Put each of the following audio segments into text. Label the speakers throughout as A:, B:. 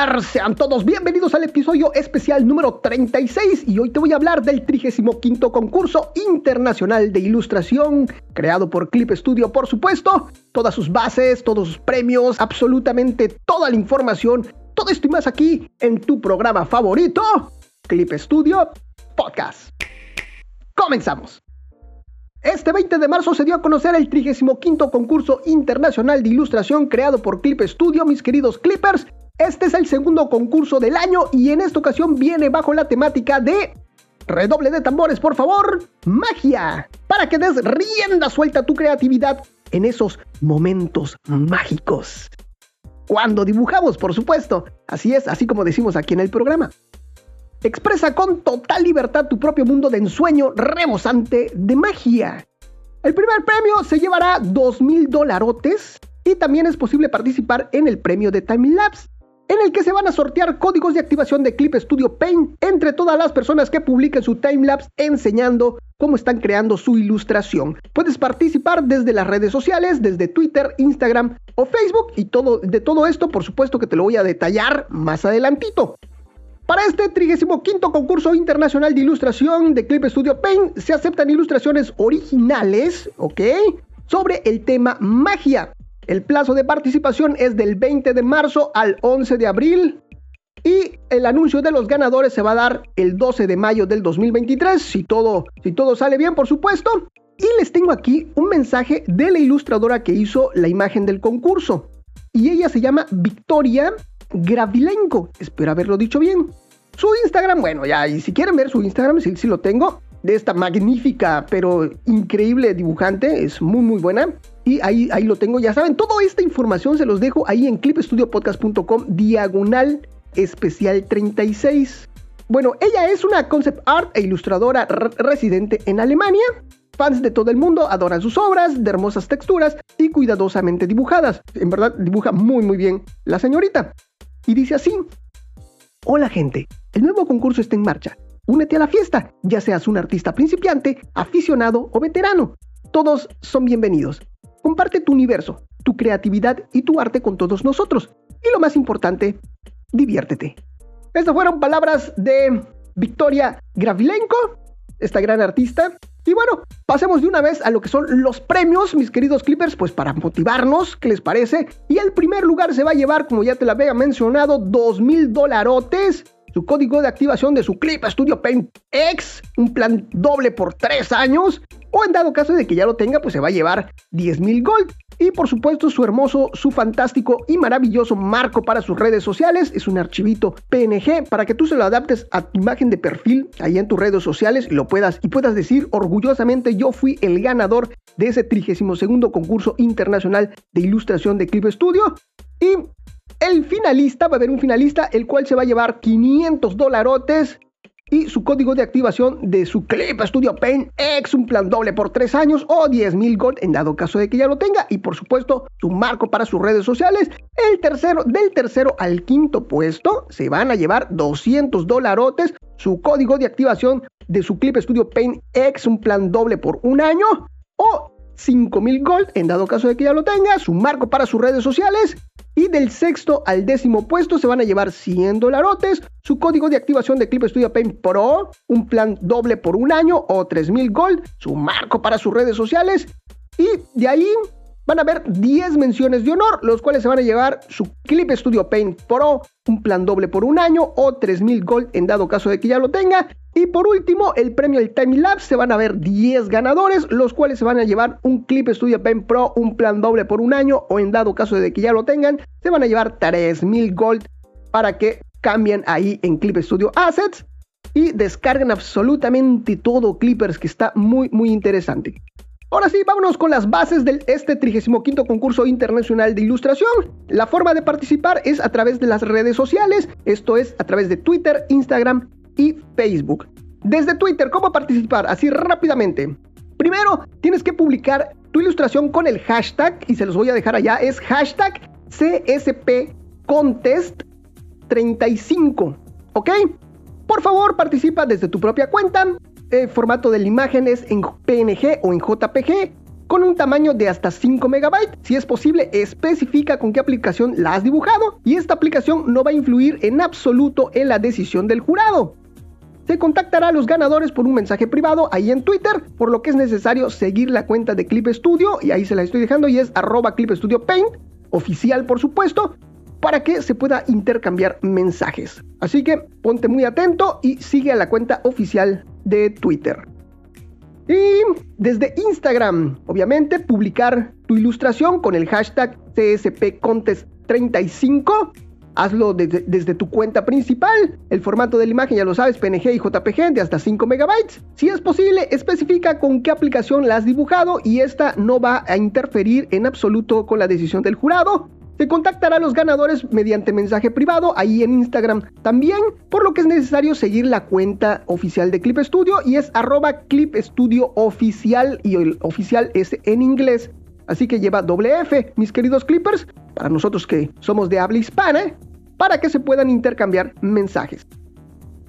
A: Sean todos bienvenidos al episodio especial número 36 y hoy te voy a hablar del 35 concurso internacional de ilustración creado por Clip Studio, por supuesto, todas sus bases, todos sus premios, absolutamente toda la información, todo esto y más aquí en tu programa favorito, Clip Studio Podcast. Comenzamos. Este 20 de marzo se dio a conocer el 35 concurso internacional de ilustración creado por Clip Studio, mis queridos Clippers. Este es el segundo concurso del año y en esta ocasión viene bajo la temática de redoble de tambores, por favor, magia, para que des rienda suelta a tu creatividad en esos momentos mágicos. Cuando dibujamos, por supuesto. Así es, así como decimos aquí en el programa. Expresa con total libertad tu propio mundo de ensueño rebosante de magia. El primer premio se llevará 2 mil dolarotes y también es posible participar en el premio de Time Lapse, en el que se van a sortear códigos de activación de Clip Studio Paint entre todas las personas que publiquen su timelapse enseñando cómo están creando su ilustración. Puedes participar desde las redes sociales, desde Twitter, Instagram o Facebook y todo de todo esto, por supuesto que te lo voy a detallar más adelantito. Para este 35 concurso internacional de ilustración de Clip Studio Paint se aceptan ilustraciones originales, ¿ok? Sobre el tema magia. El plazo de participación es del 20 de marzo al 11 de abril y el anuncio de los ganadores se va a dar el 12 de mayo del 2023, si todo, si todo sale bien, por supuesto. Y les tengo aquí un mensaje de la ilustradora que hizo la imagen del concurso. Y ella se llama Victoria Gravilenko. Espero haberlo dicho bien. Su Instagram, bueno, ya, y si quieren ver su Instagram, sí, sí lo tengo. De esta magnífica, pero increíble dibujante, es muy, muy buena. Y ahí, ahí lo tengo, ya saben, toda esta información se los dejo ahí en clipstudiopodcast.com, diagonal especial 36. Bueno, ella es una concept art e ilustradora residente en Alemania. Fans de todo el mundo adoran sus obras de hermosas texturas y cuidadosamente dibujadas. En verdad, dibuja muy, muy bien la señorita. Y dice así, Hola gente, el nuevo concurso está en marcha. Únete a la fiesta, ya seas un artista principiante, aficionado o veterano. Todos son bienvenidos. Comparte tu universo, tu creatividad y tu arte con todos nosotros. Y lo más importante, diviértete. Estas fueron palabras de Victoria Gravilenko, esta gran artista. Y bueno, pasemos de una vez a lo que son los premios, mis queridos Clippers, pues para motivarnos, ¿qué les parece? Y el primer lugar se va a llevar, como ya te lo había mencionado, dos mil dolarotes su código de activación de su Clip Studio Paint X, un plan doble por 3 años, o en dado caso de que ya lo tenga, pues se va a llevar 10.000 gold. Y por supuesto su hermoso, su fantástico y maravilloso marco para sus redes sociales. Es un archivito PNG para que tú se lo adaptes a tu imagen de perfil ahí en tus redes sociales y lo puedas y puedas decir orgullosamente yo fui el ganador de ese 32 concurso internacional de ilustración de Clip Studio. Y el finalista, va a haber un finalista, el cual se va a llevar 500 dolarotes y su código de activación de su Clip Studio Paint X, un plan doble por 3 años o 10 mil gold en dado caso de que ya lo tenga. Y por supuesto, su marco para sus redes sociales. El tercero, del tercero al quinto puesto, se van a llevar 200 dolarotes. Su código de activación de su Clip Studio Paint X, un plan doble por un año o 5000 gold en dado caso de que ya lo tenga. Su marco para sus redes sociales y del sexto al décimo puesto se van a llevar 100 dolarotes, su código de activación de Clip Studio Paint Pro, un plan doble por un año o 3000 gold, su marco para sus redes sociales. Y de ahí van a haber 10 menciones de honor, los cuales se van a llevar su Clip Studio Paint Pro, un plan doble por un año o 3000 gold en dado caso de que ya lo tenga. Y por último, el premio del Time Lapse se van a ver 10 ganadores, los cuales se van a llevar un Clip Studio Paint Pro, un plan doble por un año o en dado caso de que ya lo tengan, se van a llevar 3000 gold para que cambien ahí en Clip Studio Assets y descarguen absolutamente todo Clippers que está muy muy interesante. Ahora sí, vámonos con las bases de este 35 concurso internacional de ilustración. La forma de participar es a través de las redes sociales, esto es a través de Twitter, Instagram y Facebook. Desde Twitter, ¿cómo participar? Así rápidamente. Primero, tienes que publicar tu ilustración con el hashtag, y se los voy a dejar allá, es hashtag CSP Contest 35, ¿ok? Por favor, participa desde tu propia cuenta, el formato de la imagen es en PNG o en JPG. con un tamaño de hasta 5 megabytes. Si es posible, especifica con qué aplicación la has dibujado y esta aplicación no va a influir en absoluto en la decisión del jurado. Se contactará a los ganadores por un mensaje privado ahí en Twitter, por lo que es necesario seguir la cuenta de Clip Studio y ahí se la estoy dejando y es arroba Clip Studio Paint, oficial por supuesto, para que se pueda intercambiar mensajes. Así que ponte muy atento y sigue a la cuenta oficial de Twitter. Y desde Instagram, obviamente, publicar tu ilustración con el hashtag CSPContest35. Hazlo desde, tu cuenta principal. El formato de la imagen ya lo sabes, PNG y JPG de hasta 5 megabytes. Si es posible, especifica con qué aplicación la has dibujado y esta no va a interferir en absoluto con la decisión del jurado. Se contactará a los ganadores mediante mensaje privado ahí en Instagram también, por lo que es necesario seguir la cuenta oficial de Clip Studio y es arroba Clip Studio Oficial y el oficial es en inglés. Así que lleva doble F, mis queridos clippers, para nosotros que somos de habla hispana, para que se puedan intercambiar mensajes.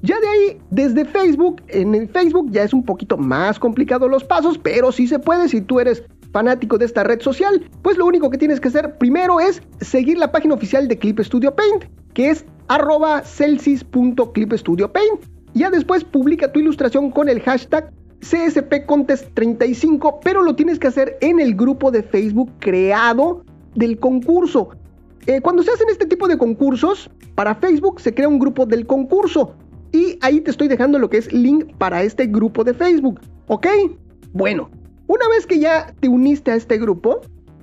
A: Ya de ahí, desde Facebook, en el Facebook ya es un poquito más complicado los pasos, pero sí se puede si tú eres fanático de esta red social, pues lo único que tienes que hacer primero es seguir la página oficial de Clip Studio Paint, que es arroba celsis.clipstudiopaint. Ya después publica tu ilustración con el hashtag CSPContest35, pero lo tienes que hacer en el grupo de Facebook creado del concurso. Eh, cuando se hacen este tipo de concursos, para Facebook se crea un grupo del concurso. Y ahí te estoy dejando lo que es link para este grupo de Facebook. ¿Ok? Bueno, una vez que ya te uniste a este grupo,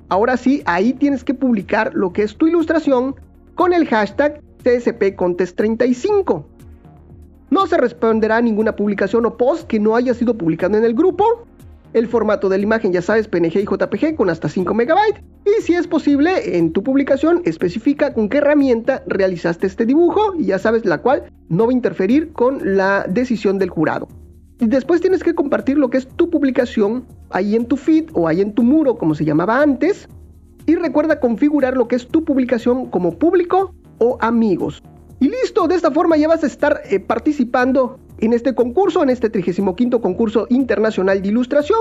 A: ahora sí, ahí tienes que publicar lo que es tu ilustración con el hashtag CSPContest35. No se responderá a ninguna publicación o post que no haya sido publicado en el grupo. El formato de la imagen, ya sabes, PNG y JPG con hasta 5 MB. Y si es posible, en tu publicación especifica con qué herramienta realizaste este dibujo y ya sabes la cual no va a interferir con la decisión del jurado. Y después tienes que compartir lo que es tu publicación ahí en tu feed o ahí en tu muro, como se llamaba antes. Y recuerda configurar lo que es tu publicación como público o amigos. Y listo, de esta forma ya vas a estar eh, participando en este concurso, en este 35 concurso internacional de ilustración.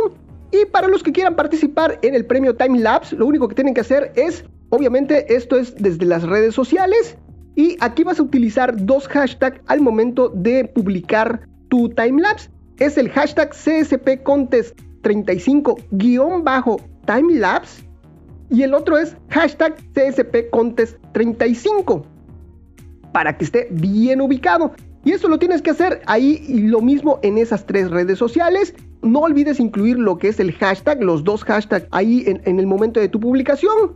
A: Y para los que quieran participar en el premio Time Lapse, lo único que tienen que hacer es, obviamente, esto es desde las redes sociales. Y aquí vas a utilizar dos hashtags al momento de publicar tu timelapse es el hashtag CSP Contest 35-timelapse y el otro es hashtag CSP Contest 35 para que esté bien ubicado. Y eso lo tienes que hacer ahí y lo mismo en esas tres redes sociales. No olvides incluir lo que es el hashtag, los dos hashtags ahí en, el momento de tu publicación.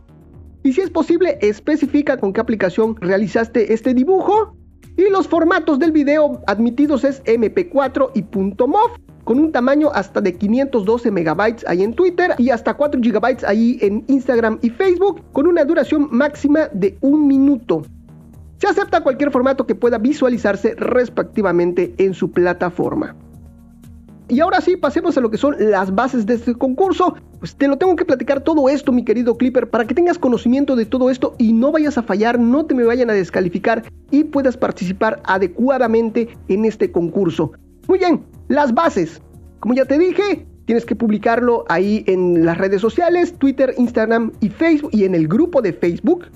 A: Y si es posible, especifica con qué aplicación realizaste este dibujo y los formatos del video admitidos es MP4 y .mov con un tamaño hasta de 512 megabytes ahí en Twitter y hasta 4 gigabytes ahí en Instagram y Facebook con una duración máxima de un minuto. Se acepta cualquier formato que pueda visualizarse respectivamente en su plataforma. Y ahora sí, pasemos a lo que son las bases de este concurso. Pues te lo tengo que platicar todo esto, mi querido Clipper, para que tengas conocimiento de todo esto y no vayas a fallar, no te me vayan a descalificar y puedas participar adecuadamente en este concurso. Muy bien, las bases. Como ya te dije, tienes que publicarlo ahí en las redes sociales, Twitter, Instagram y Facebook y en el grupo de Facebook.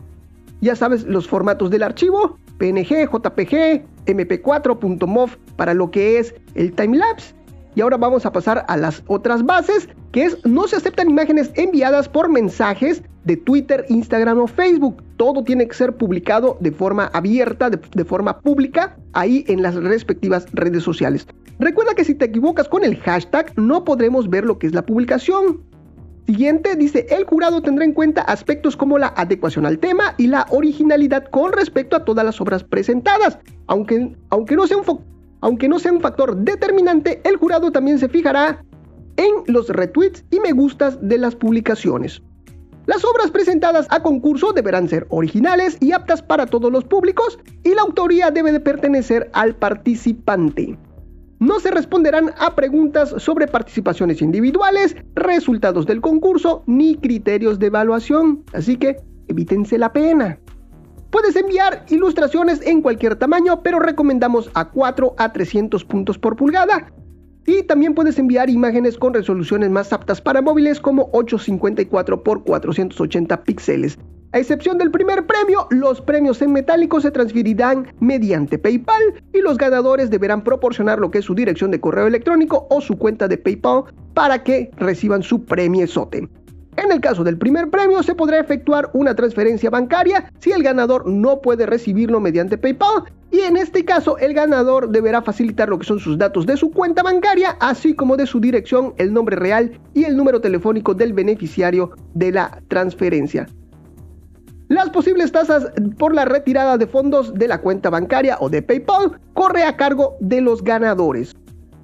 A: Ya sabes los formatos del archivo, PNG, JPG, MP4.mov para lo que es el timelapse y ahora vamos a pasar a las otras bases, que es no se aceptan imágenes enviadas por mensajes de Twitter, Instagram o Facebook. Todo tiene que ser publicado de forma abierta, de, de, forma pública, ahí en las respectivas redes sociales. Recuerda que si te equivocas con el hashtag, no podremos ver lo que es la publicación. Siguiente dice, el jurado tendrá en cuenta aspectos como la adecuación al tema y la originalidad con respecto a todas las obras presentadas, aunque, aunque no sea un aunque no sea un factor determinante, el jurado también se fijará en los retweets y me gustas de las publicaciones. Las obras presentadas a concurso deberán ser originales y aptas para todos los públicos y la autoría debe de pertenecer al participante. No se responderán a preguntas sobre participaciones individuales, resultados del concurso ni criterios de evaluación, así que evítense la pena. Puedes enviar ilustraciones en cualquier tamaño, pero recomendamos a 4 a 300 puntos por pulgada. y también puedes enviar imágenes con resoluciones más aptas para móviles como 854 x 480 píxeles. A excepción del primer premio, los premios en metálico se transferirán mediante PayPal y los ganadores deberán proporcionar lo que es su dirección de correo electrónico o su cuenta de PayPal para que reciban su premio sote. En el caso del primer premio se podrá efectuar una transferencia bancaria si el ganador no puede recibirlo mediante PayPal y en este caso el ganador deberá facilitar lo que son sus datos de su cuenta bancaria así como de su dirección, el nombre real y el número telefónico del beneficiario de la transferencia. Las posibles tasas por la retirada de fondos de la cuenta bancaria o de PayPal corre a cargo de los ganadores.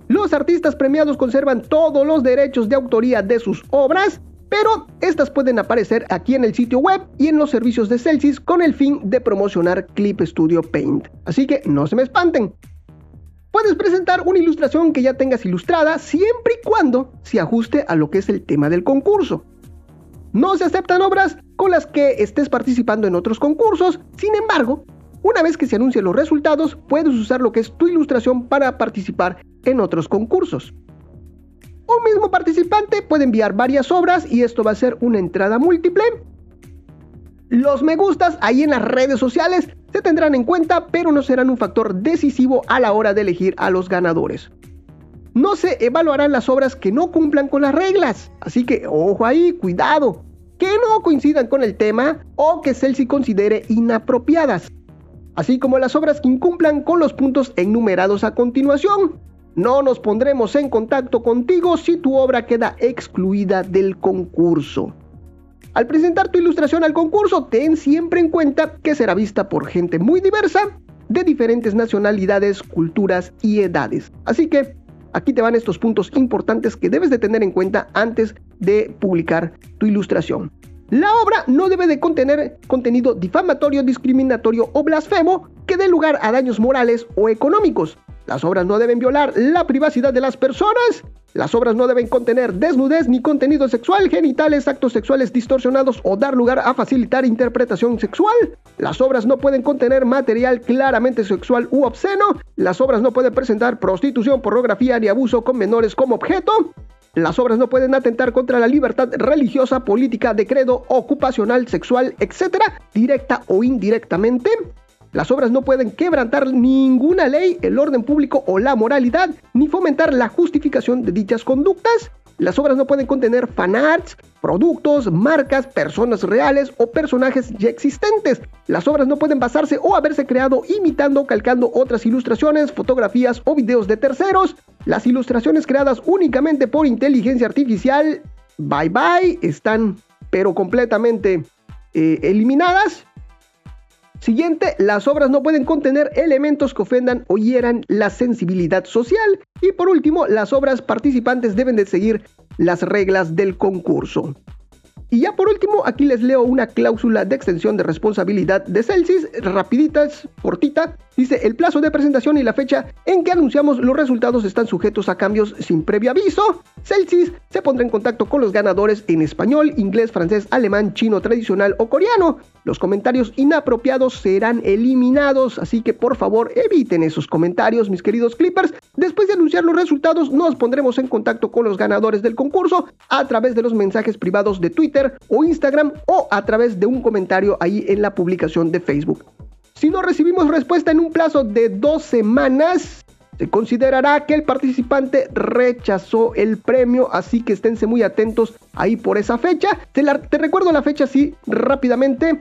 A: Los artistas premiados conservan todos los derechos de autoría de sus obras pero estas pueden aparecer aquí en el sitio web y en los servicios de Celsius con el fin de promocionar Clip Studio Paint. Así que no se me espanten. Puedes presentar una ilustración que ya tengas ilustrada siempre y cuando se ajuste a lo que es el tema del concurso. No se aceptan obras con las que estés participando en otros concursos, sin embargo, una vez que se anuncien los resultados, puedes usar lo que es tu ilustración para participar en otros concursos. Un mismo participante puede enviar varias obras y esto va a ser una entrada múltiple. Los me gustas ahí en las redes sociales se tendrán en cuenta, pero no serán un factor decisivo a la hora de elegir a los ganadores. No se evaluarán las obras que no cumplan con las reglas, así que ojo ahí, cuidado, que no coincidan con el tema o que Celsi considere inapropiadas, así como las obras que incumplan con los puntos enumerados a continuación. No nos pondremos en contacto contigo si tu obra queda excluida del concurso. Al presentar tu ilustración al concurso, ten siempre en cuenta que será vista por gente muy diversa, de diferentes nacionalidades, culturas y edades. Así que aquí te van estos puntos importantes que debes de tener en cuenta antes de publicar tu ilustración. La obra no debe de contener contenido difamatorio, discriminatorio o blasfemo que dé lugar a daños morales o económicos. Las obras no deben violar la privacidad de las personas. Las obras no deben contener desnudez ni contenido sexual, genitales, actos sexuales distorsionados o dar lugar a facilitar interpretación sexual. Las obras no pueden contener material claramente sexual u obsceno. Las obras no pueden presentar prostitución, pornografía ni abuso con menores como objeto. Las obras no pueden atentar contra la libertad religiosa, política, de credo, ocupacional, sexual, etc., directa o indirectamente. Las obras no pueden quebrantar ninguna ley, el orden público o la moralidad, ni fomentar la justificación de dichas conductas. Las obras no pueden contener fanarts, productos, marcas, personas reales o personajes ya existentes. Las obras no pueden basarse o haberse creado imitando o calcando otras ilustraciones, fotografías o videos de terceros. Las ilustraciones creadas únicamente por inteligencia artificial, bye bye, están pero completamente eh, eliminadas. Siguiente, las obras no pueden contener elementos que ofendan o hieran la sensibilidad social. Y por último, las obras participantes deben de seguir las reglas del concurso. Y ya por último, aquí les leo una cláusula de extensión de responsabilidad de Celsius, rapiditas, cortita. Dice, el plazo de presentación y la fecha en que anunciamos los resultados están sujetos a cambios sin previo aviso. Celsius se pondrá en contacto con los ganadores en español, inglés, francés, alemán, chino tradicional o coreano. Los comentarios inapropiados serán eliminados, así que por favor eviten esos comentarios, mis queridos clippers. Después de anunciar los resultados, nos pondremos en contacto con los ganadores del concurso a través de los mensajes privados de Twitter o Instagram o a través de un comentario ahí en la publicación de Facebook. Si no recibimos respuesta en un plazo de dos semanas, se considerará que el participante rechazó el premio, así que esténse muy atentos ahí por esa fecha. Te, recuerdo la fecha así rápidamente.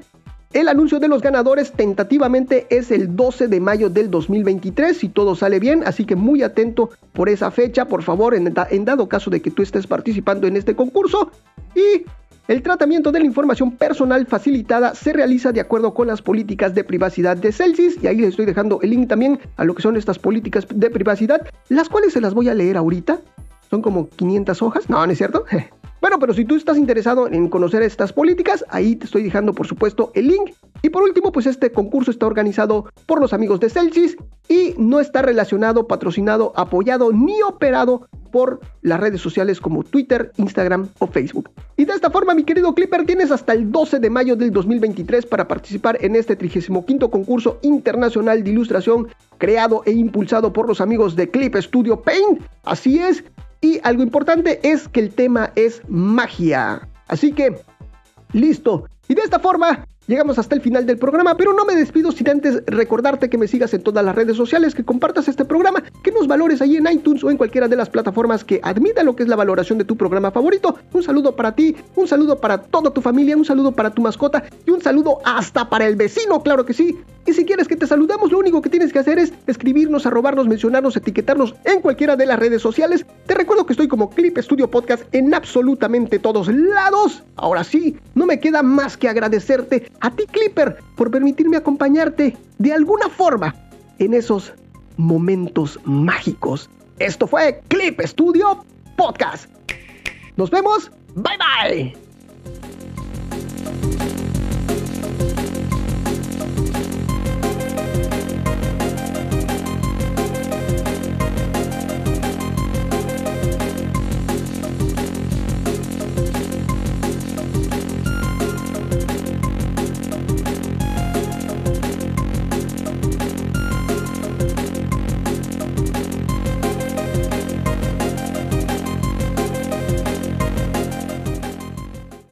A: El anuncio de los ganadores tentativamente es el 12 de mayo del 2023, si todo sale bien, así que muy atento por esa fecha, por favor, en, en, dado caso de que tú estés participando en este concurso. Y el tratamiento de la información personal facilitada se realiza de acuerdo con las políticas de privacidad de Celsius, y ahí les estoy dejando el link también a lo que son estas políticas de privacidad, las cuales se las voy a leer ahorita. Son como 500 hojas, no, no es cierto. Bueno, pero si tú estás interesado en conocer estas políticas, ahí te estoy dejando por supuesto el link. Y por último, pues este concurso está organizado por los amigos de Celsius y no está relacionado, patrocinado, apoyado ni operado por las redes sociales como Twitter, Instagram o Facebook. Y de esta forma, mi querido Clipper, tienes hasta el 12 de mayo del 2023 para participar en este 35 concurso internacional de ilustración creado e impulsado por los amigos de Clip Studio Paint. Así es. Y algo importante es que el tema es magia. Así que, listo. Y de esta forma, Llegamos hasta el final del programa, pero no me despido sin antes recordarte que me sigas en todas las redes sociales, que compartas este programa, que nos valores ahí en iTunes o en cualquiera de las plataformas que admita lo que es la valoración de tu programa favorito. Un saludo para ti, un saludo para toda tu familia, un saludo para tu mascota y un saludo hasta para el vecino, claro que sí. Y si quieres que te saludemos, lo único que tienes que hacer es escribirnos, arrobarnos, mencionarnos, etiquetarnos en cualquiera de las redes sociales. Te recuerdo que estoy como Clip Studio Podcast en absolutamente todos lados. Ahora sí, no me queda más que agradecerte a ti Clipper por permitirme acompañarte de alguna forma en esos momentos mágicos. Esto fue Clip Studio Podcast. Nos vemos. Bye bye.